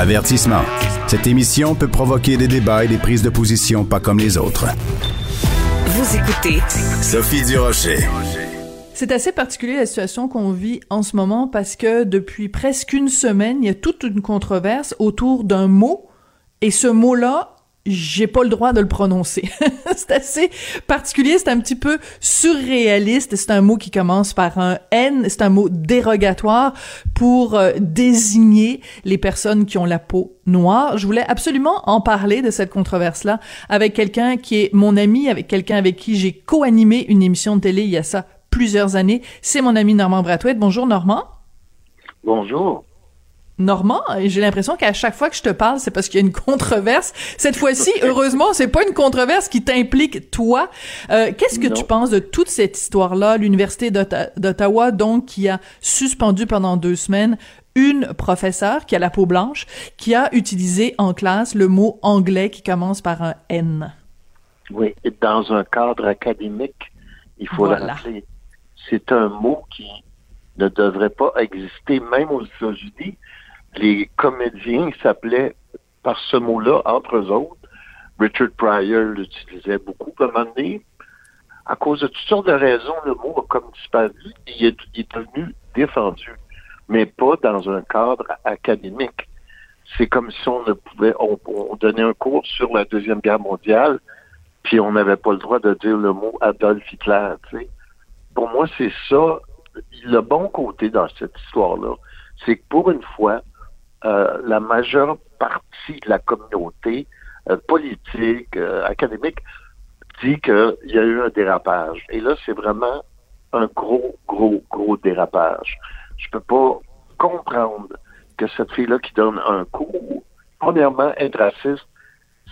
Avertissement. Cette émission peut provoquer des débats et des prises de position pas comme les autres. Vous écoutez Sophie Durocher. C'est assez particulier la situation qu'on vit en ce moment parce que depuis presque une semaine, il y a toute une controverse autour d'un mot et ce mot-là j'ai pas le droit de le prononcer. c'est assez particulier, c'est un petit peu surréaliste. C'est un mot qui commence par un N, c'est un mot dérogatoire pour euh, désigner les personnes qui ont la peau noire. Je voulais absolument en parler de cette controverse-là avec quelqu'un qui est mon ami, avec quelqu'un avec qui j'ai co-animé une émission de télé il y a ça plusieurs années. C'est mon ami Normand Bratouet. Bonjour Normand. Bonjour. Normand, j'ai l'impression qu'à chaque fois que je te parle, c'est parce qu'il y a une controverse. Cette fois-ci, heureusement, c'est pas une controverse qui t'implique toi. Euh, Qu'est-ce que tu penses de toute cette histoire-là, l'université d'Ottawa, donc qui a suspendu pendant deux semaines une professeure qui a la peau blanche, qui a utilisé en classe le mot anglais qui commence par un N. Oui, dans un cadre académique, il faut le rappeler. C'est un mot qui ne devrait pas exister, même aux États-Unis les comédiens s'appelaient par ce mot-là, entre eux autres. Richard Pryor l'utilisait beaucoup comme un À cause de toutes sortes de raisons, le mot a comme disparu il est, il est devenu défendu, mais pas dans un cadre académique. C'est comme si on ne pouvait, on, donnait un cours sur la Deuxième Guerre mondiale, puis on n'avait pas le droit de dire le mot Adolf Hitler. Tu sais. Pour moi, c'est ça, le bon côté dans cette histoire-là. C'est que pour une fois, la majeure partie de la communauté euh, politique, euh, académique, dit qu'il y a eu un dérapage. Et là, c'est vraiment un gros, gros, gros dérapage. Je peux pas comprendre que cette fille-là qui donne un cours, premièrement, être raciste,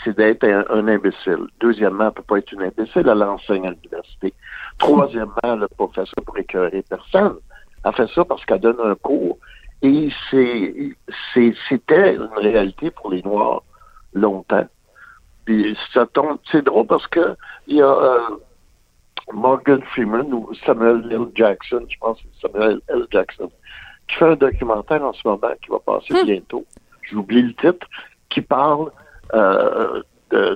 c'est d'être un, imbécile. Deuxièmement, elle peut pas être une imbécile, elle enseigne à l'université. Troisièmement, elle n'a pas fait ça pour écœurer personne. Elle fait ça parce qu'elle donne un cours et c'est, c'était une réalité pour les Noirs longtemps. Puis ça tombe, c'est drôle parce que il y a euh, Morgan Freeman ou Samuel L. Jackson, je pense que c'est Samuel L. Jackson, qui fait un documentaire en ce moment qui va passer hmm. bientôt. J'oublie le titre, qui parle euh,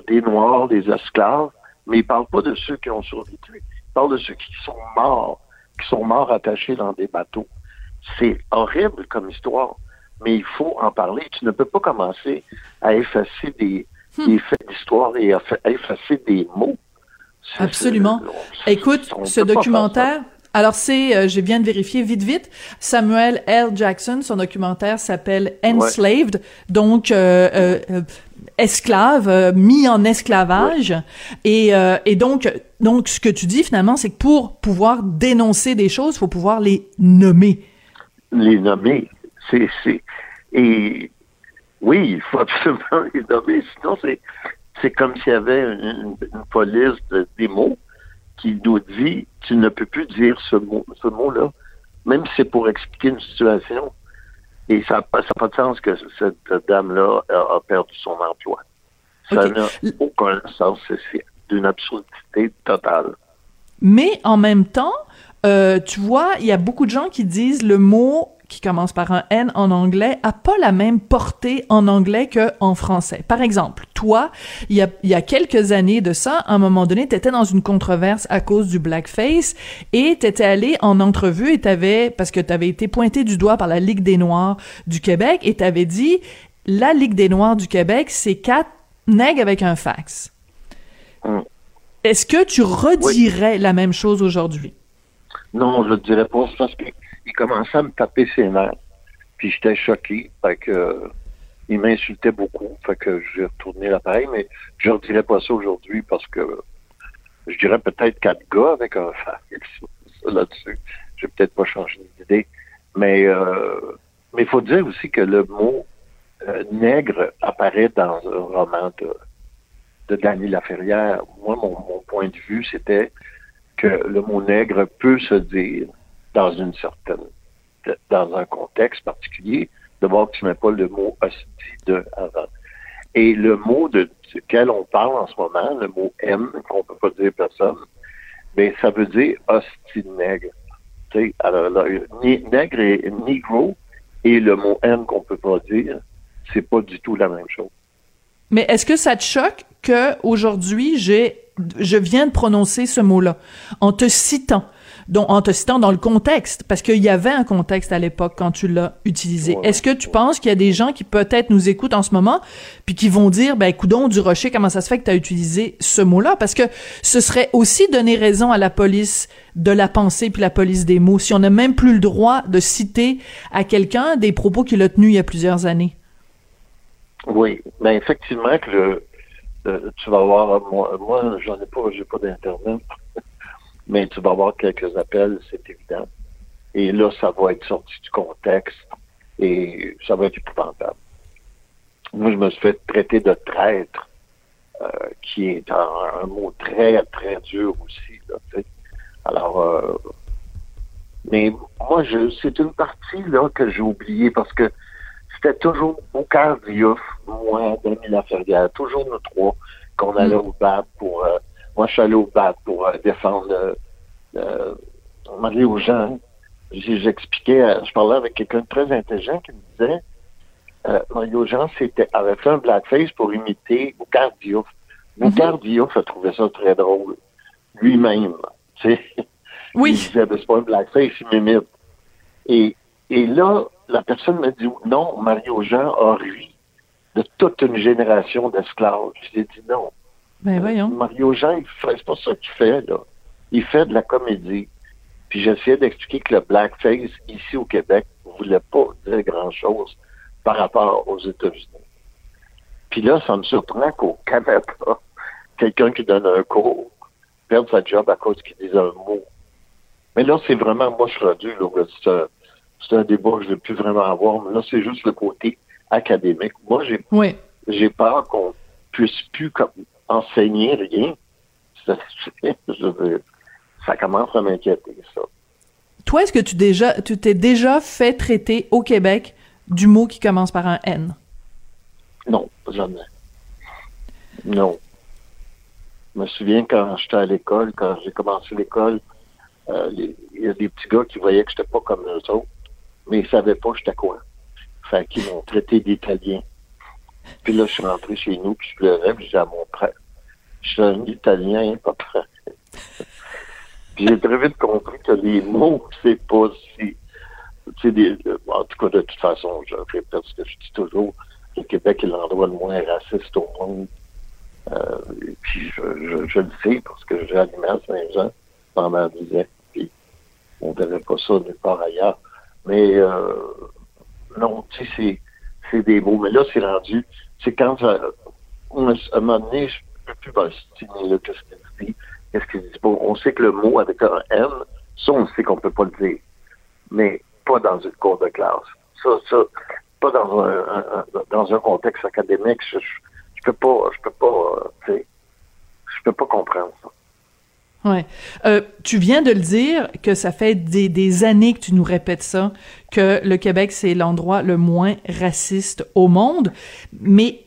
des Noirs, des esclaves, mais il parle pas de ceux qui ont survécu. Il parle de ceux qui sont morts, qui sont morts attachés dans des bateaux. C'est horrible comme histoire, mais il faut en parler. Tu ne peux pas commencer à effacer des, hmm. faits d'histoire et à effacer des mots. Absolument. Écoute, ce documentaire, alors c'est, euh, je viens de vérifier vite vite, Samuel L. Jackson, son documentaire s'appelle Enslaved, donc euh, euh, esclave, mis en esclavage, et, et donc donc ce que tu dis finalement, c'est que pour pouvoir dénoncer des choses, il faut pouvoir les nommer les nommer. C'est, et oui, il faut absolument les nommer. Sinon, c'est, c'est comme s'il y avait une, police de, des mots qui nous dit tu ne peux plus dire ce mot, ce mot-là, même si c'est pour expliquer une situation. Et ça n'a pas, de sens que cette dame-là a, perdu son emploi. Ça n'a aucun sens. C'est d'une absurdité totale. Mais en même temps, euh, tu vois, il y a beaucoup de gens qui disent le mot qui commence par un N en anglais a pas la même portée en anglais que en français. Par exemple, toi, il y a, il y a quelques années de ça, à un moment donné, tu étais dans une controverse à cause du blackface et tu étais allé en entrevue et t'avais parce que tu avais été pointé du doigt par la Ligue des Noirs du Québec et tu avais dit la Ligue des Noirs du Québec, c'est quatre nègres avec un fax. Mm. Est-ce que tu redirais la même chose aujourd'hui? Non, je ne dirais pas parce qu'il commençait à me taper ses nerfs. Puis j'étais choqué. Fait que il m'insultait beaucoup. Fait que j'ai retourné l'appareil, mais je ne dirais pas ça aujourd'hui parce que je dirais peut-être quatre gars avec un là-dessus. Je vais peut-être pas changer d'idée. Mais euh, mais il faut dire aussi que le mot euh, nègre apparaît dans un roman de, de Danny Laferrière. Moi, mon, mon point de vue, c'était que le mot nègre peut se dire dans une certaine, dans un contexte particulier, de voir que tu mets pas le mot hostie de avant. Et le mot de, duquel on parle en ce moment, le mot M, qu'on peut pas dire personne, mais ça veut dire hostie nègre. alors, nègre et negro, et le mot M qu'on peut pas dire, c'est pas du tout la même chose. Mais est-ce que ça te choque que aujourd'hui j'ai je viens de prononcer ce mot-là en te citant donc en te citant dans le contexte, parce qu'il y avait un contexte à l'époque quand tu l'as utilisé. Est-ce que tu penses qu'il y a des gens qui peut-être nous écoutent en ce moment, puis qui vont dire, ben coudon du rocher, comment ça se fait que tu as utilisé ce mot-là? Parce que ce serait aussi donner raison à la police de la pensée puis la police des mots, si on n'a même plus le droit de citer à quelqu'un des propos qu'il a tenus il y a plusieurs années. Oui, ben, effectivement que le, euh, tu vas voir, moi, moi j'en ai pas, j'ai pas d'internet mais tu vas avoir quelques appels, c'est évident. Et là, ça va être sorti du contexte et ça va être épouvantable. Moi, je me suis fait traiter de traître, euh, qui est un, mot très, très dur aussi. Là, Alors, euh, mais moi, je, c'est une partie là que j'ai oubliée parce que c'était toujours Boucard Diouf, moi, Denis Laferrière, toujours nous trois, qu'on allait mm. au BAP pour euh, moi, je suis allé au BAT pour euh, défendre euh, euh aux gens. J'expliquais, euh, je parlais avec quelqu'un de très intelligent qui me disait euh, Mario Jean c'était, avait fait un blackface pour imiter Boucard Diouf. Boucard Diouf a trouvé ça très drôle. Lui-même. Tu sais. Oui. Il disait, ben, c'est pas un blackface, il m'imite. Et, et là, la personne m'a dit non, Mario Jean a ri de toute une génération d'esclaves. J'ai dit non. Ben voyons. Mario Jean, c'est pas ça qu'il fait, là. Il fait de la comédie. Puis j'essayais d'expliquer que le blackface, ici au Québec, ne voulait pas dire grand-chose par rapport aux États-Unis. Puis là, ça me surprend qu'au Canada, quelqu'un qui donne un cours perde sa job à cause qu'il dit un mot. Mais là, c'est vraiment, moi, je suis rendu, là, c'est un, débat que je ne vais plus vraiment avoir, mais là, c'est juste le côté académique. Moi, j'ai, j'ai peur qu'on puisse plus comme, enseigner rien, ça, ça commence à m'inquiéter, ça. Toi, est-ce que tu déjà, tu t'es déjà fait traiter au Québec du mot qui commence par un N? Non, jamais. Non. Je me souviens quand j'étais à l'école, quand j'ai commencé l'école, euh, il y a des petits gars qui voyaient que j'étais pas comme eux autres, mais ils savaient pas j'étais quoi. Fait qu'ils m'ont traité d'italien. Puis là, je suis rentré chez nous, puis je pleurais, puis j'ai à mon frère, je suis un Italien, pas prêt. j'ai très vite compris que les mots, c'est pas si. Des, en tout cas, de toute façon, je répète ce que je dis toujours, le Québec est l'endroit le moins raciste au monde. Euh, et puis, je, je, le sais parce que j'ai animé à Saint-Jean pendant 10 ans. Puis, on ne verrait pas ça nulle part ailleurs. Mais, euh, non, tu sais, c'est des mots. Mais là, c'est rendu, c'est quand, euh, à un moment donné, je peux plus m'ostiner, qu'est-ce qu'il dit, qu'est-ce qu'il dit pas. On sait que le mot avec un M, ça, on sait qu'on peut pas le dire. Mais pas dans une cour de classe. Ça, ça, pas dans un, dans un contexte académique. Je, je, peux pas, je peux pas, tu sais, je peux pas comprendre ça. Ouais. Euh, tu viens de le dire que ça fait des, des, années que tu nous répètes ça, que le Québec c'est l'endroit le moins raciste au monde, mais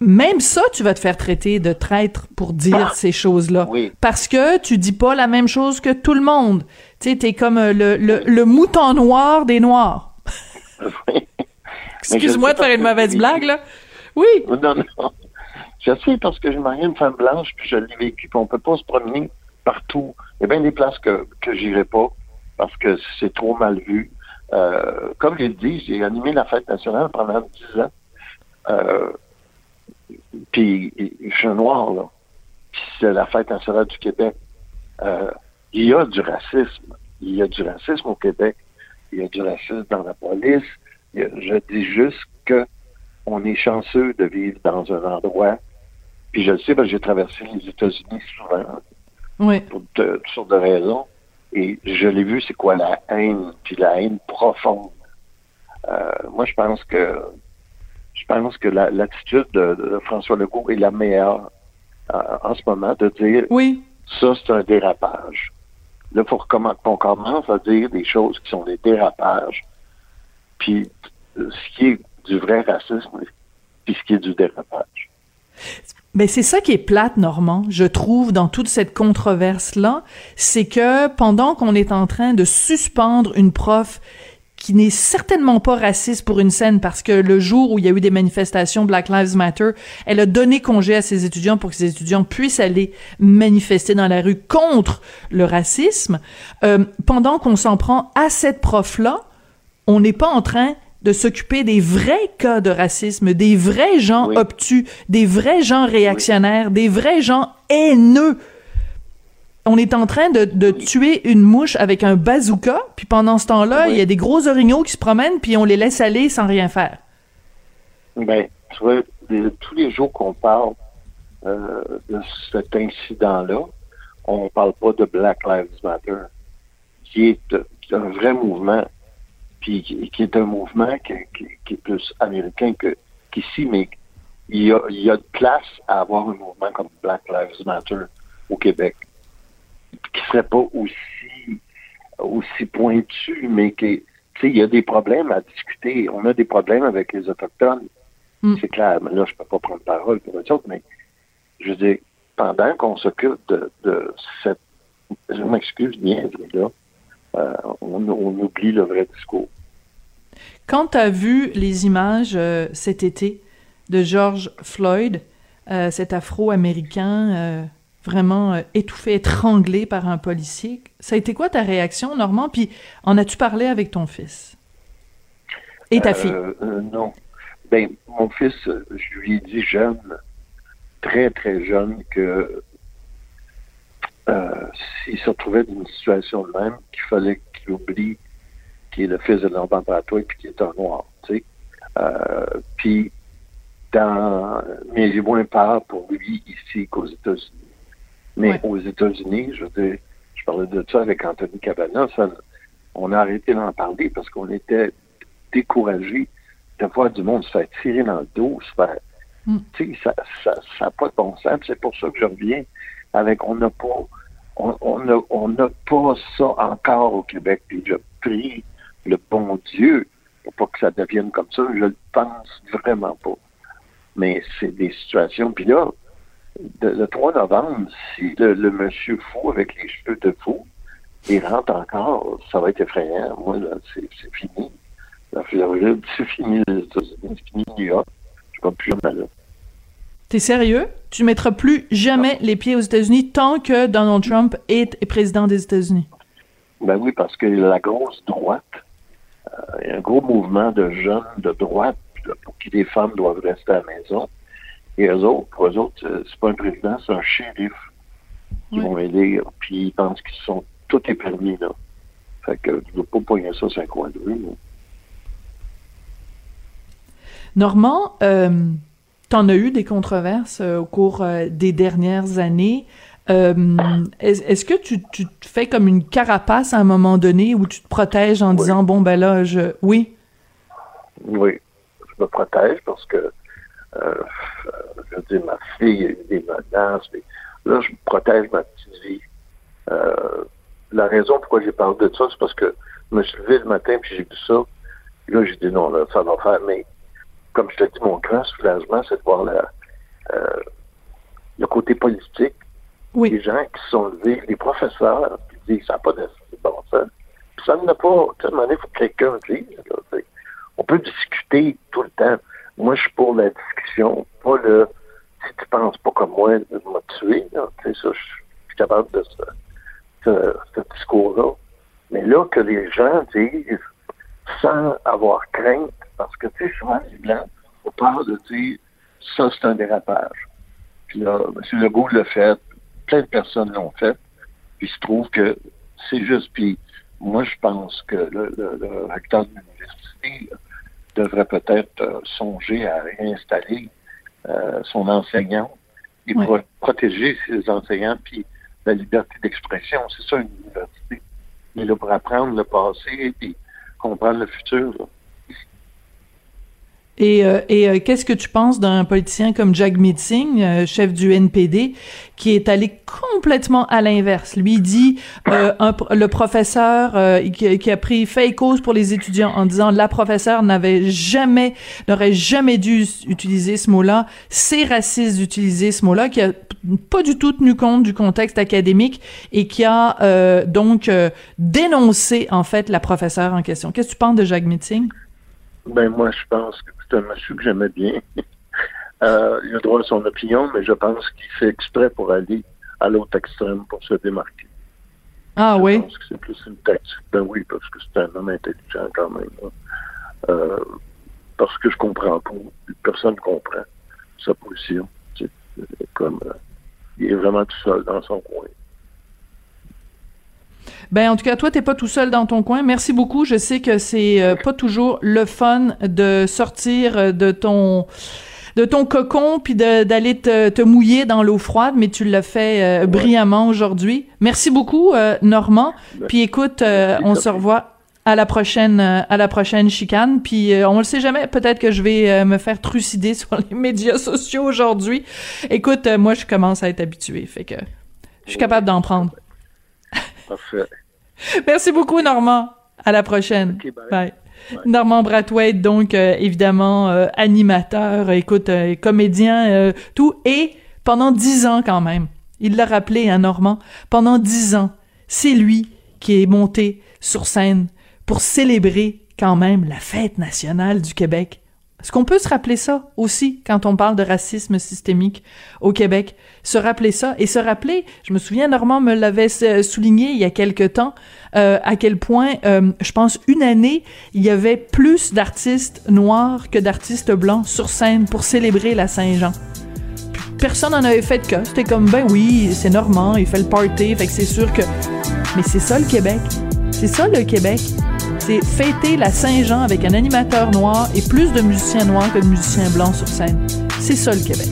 même ça, tu vas te faire traiter de traître pour dire ah! ces choses-là. Parce que tu dis pas la même chose que tout le monde. Tu sais, t'es comme euh, le, le, le, mouton noir des noirs. Excuse-moi de faire une mauvaise blague, là. Oui. Non, non. Je sais parce que je marié une femme blanche, puis je l'ai vécu, puis on peut pas se promener partout. Il y a bien des places que, que j'irai pas parce que c'est trop mal vu. Euh, comme je l'ai dit, j'ai animé la fête nationale pendant 10 ans. Euh, puis je suis noir, là. Puis c'est la fête nationale du Québec. Euh, il y a du racisme. Il y a du racisme au Québec. Il y a du racisme dans la police. je dis juste que on est chanceux de vivre dans un endroit. Puis je le sais, parce que j'ai traversé les États-Unis souvent. Oui. Pour toutes sortes de raisons. Et je l'ai vu, c'est quoi la haine, puis la haine profonde. Euh, moi, je pense que je pense que l'attitude de, François Legault est la meilleure euh, en ce moment de dire oui. ça, c'est un dérapage. Là, il faut qu'on commence à dire des choses qui sont des dérapages, puis ce qui est du vrai racisme, puis ce qui est du dérapage. Mais c'est ça qui est plate, Normand, je trouve, dans toute cette controverse-là, c'est que pendant qu'on est en train de suspendre une prof qui n'est certainement pas raciste pour une scène parce que le jour où il y a eu des manifestations Black Lives Matter, elle a donné congé à ses étudiants pour que ses étudiants puissent aller manifester dans la rue contre le racisme. Euh, pendant qu'on s'en prend à cette prof-là, on n'est pas en train de s'occuper des vrais cas de racisme, des vrais gens obtus, des vrais gens réactionnaires, des vrais gens haineux. On est en train de, tuer une mouche avec un bazooka, puis pendant ce temps-là, il y a des gros orignaux qui se promènent, puis on les laisse aller sans rien faire. Ben, tu vois, tous les jours qu'on parle euh, de cet incident-là, on ne parle pas de Black Lives Matter, qui est, un vrai mouvement, puis qui, est un mouvement qui, est plus américain qu'ici, mais il y, a, il y a de place à avoir un mouvement comme Black Lives Matter au Québec qui serait pas aussi aussi pointu, mais qui il y a des problèmes à discuter. On a des problèmes avec les Autochtones. Hmm. C'est clair. Mais là, je peux pas prendre parole pour les autres, mais je veux dire, pendant qu'on s'occupe de, cette je m'excuse bien, là, euh, on, oublie le vrai discours. Quand tu as vu les images euh, cet été de George Floyd, euh, cet Afro-Américain vraiment euh, étouffé, étranglé par un policier. Ça a été quoi ta réaction, Normand? Puis en as-tu parlé avec ton fils? Et ta fille? Non. Ben, mon fils, je lui ai dit jeune, très, très jeune, que s'il se retrouvait dans une situation de même, qu'il fallait qu'il oublie qu'il est le fils de Normand Bratois et qu'il est un noir, tu sais. puis, dans, mais j'ai moins peur pour lui ici qu'aux États-Unis. Mais aux États-Unis, je veux je parlais de ça avec Anthony Cabana, on a arrêté d'en parler parce qu'on était découragés de voir du monde se faire tirer dans le dos, se faire. Hmm. Tu sais, ça n'a ça, pas de bon sens. C'est pour ça que je reviens avec on n'a pas on n'a on pas ça encore au Québec. Puis je prie le bon Dieu pour pas que ça devienne comme ça. Je le pense vraiment pas. Mais c'est des situations. Puis là, le 3 novembre, si le, monsieur fou avec les cheveux de fou, il rentre encore, ça va être effrayant. Moi, là, c'est fini. C'est fini les États-Unis, c'est fini New York. Je ne plus jamais là. T'es sérieux? Tu mettras plus jamais les pieds aux États-Unis tant que Donald Trump est président des États-Unis? Ben oui, parce que la grosse droite, un gros mouvement de jeunes de droite pour qui les femmes doivent rester à la maison. Et eux autres, pour eux autres, euh, c'est pas un président, c'est un shérif qui vont aider, puis ils pensent qu'ils sont tout est permis, là. Fait que tu veux pas poigner ça sur un coin de rue, Normand, euh, t'en as eu des controverses euh, au cours euh, des dernières années. Est-ce que tu, tu te fais comme une carapace à un moment donné où tu te protèges en disant bon ben là je oui? Oui je me protège parce que euh, je veux dire, ma fille a eu des menaces. Mais là, je protège ma petite vie. Euh, la raison pourquoi j'ai parlé de ça, c'est parce que je me suis levé le matin puis j'ai vu ça. là, j'ai dit non, là, ça va faire. Mais comme je te dis, mon grand soulagement, c'est de voir la, euh, le côté politique. Oui. Les gens qui sont levés, les professeurs, qui disent ça n'a pas de bon sens. Puis ça n'a pas. Moment donné, il faut que quelqu'un dise. on peut discuter tout le temps. Moi, je suis pour la discussion, pas le si tu penses pas comme moi, de me tuer. Tu sais, ça, je suis capable de ce, ce, discours-là. Mais là, que les gens disent sans avoir crainte, parce que tu sais, souvent les blancs, on parle de dire ça, c'est un dérapage. Puis là, M. Legault l'a fait, plein de personnes l'ont fait, puis il se trouve que c'est juste. Puis moi, je pense que le, le, le recteur de l'université devrait peut-être euh, songer à réinstaller euh, son enseignant et protéger ses enseignants puis la liberté d'expression. C'est ça une université. Mais là, pour apprendre le passé et comprendre le futur. Et, euh, et euh, qu'est-ce que tu penses d'un politicien comme Jagmeet Singh, euh, chef du NPD, qui est allé complètement à l'inverse? Lui dit le professeur qui, a pris fait cause pour les étudiants en disant la professeure n'avait jamais n'aurait jamais dû utiliser ce mot-là. C'est raciste d'utiliser ce mot-là, qui a pas du tout tenu compte du contexte académique et qui a donc dénoncé en fait la professeure en question. Qu'est-ce que tu penses de Jagmeet Singh? Ben moi, je pense que c'est un monsieur que j'aimais bien. euh, il a droit à son opinion, mais je pense qu'il fait exprès pour aller à l'autre extrême pour se démarquer. Ah oui? Je pense que c'est plus une tactique. Ben oui, parce que c'est un homme intelligent quand même. Euh, parce que je comprends pas. Personne ne comprend sa position. comme euh, il est vraiment tout seul dans son coin. Ben en tout cas, toi t'es pas tout seul dans ton coin. Merci beaucoup. Je sais que c'est euh, pas toujours le fun de sortir euh, de ton de ton cocon puis d'aller te, te, mouiller dans l'eau froide, mais tu l'as fait euh, brillamment aujourd'hui. Merci beaucoup, Normand. Ben, puis écoute, on se revoit à la prochaine à la prochaine chicane puis on le sait jamais peut-être que je vais me faire trucider sur les médias sociaux aujourd'hui écoute moi je commence à être habitué fait que je suis capable d'en prendre Parfait. Merci beaucoup, Normand. À la prochaine. bye. Normand Brathwaite, donc euh, évidemment euh, animateur, écoute, euh, comédien, tout, et pendant dix ans quand même. Il l'a rappelé à hein, Normand. Pendant dix ans, c'est lui qui est monté sur scène pour célébrer quand même la fête nationale du Québec. Est-ce qu'on peut se rappeler ça aussi quand on parle de racisme systémique au Québec? Se rappeler ça et se rappeler, je me souviens, Normand me l'avait souligné il y a quelque temps, euh, à quel point, euh, je pense, une année, il y avait plus d'artistes noirs que d'artistes blancs sur scène pour célébrer la Saint-Jean. Personne n'en avait fait cas. C'était comme, ben oui, c'est Normand, il fait le party, fait que c'est sûr que... Mais c'est ça le Québec. C'est ça le Québec c'est fêter la Saint-Jean avec un animateur noir et plus de musiciens noirs que de musiciens blancs sur scène. C'est ça le Québec.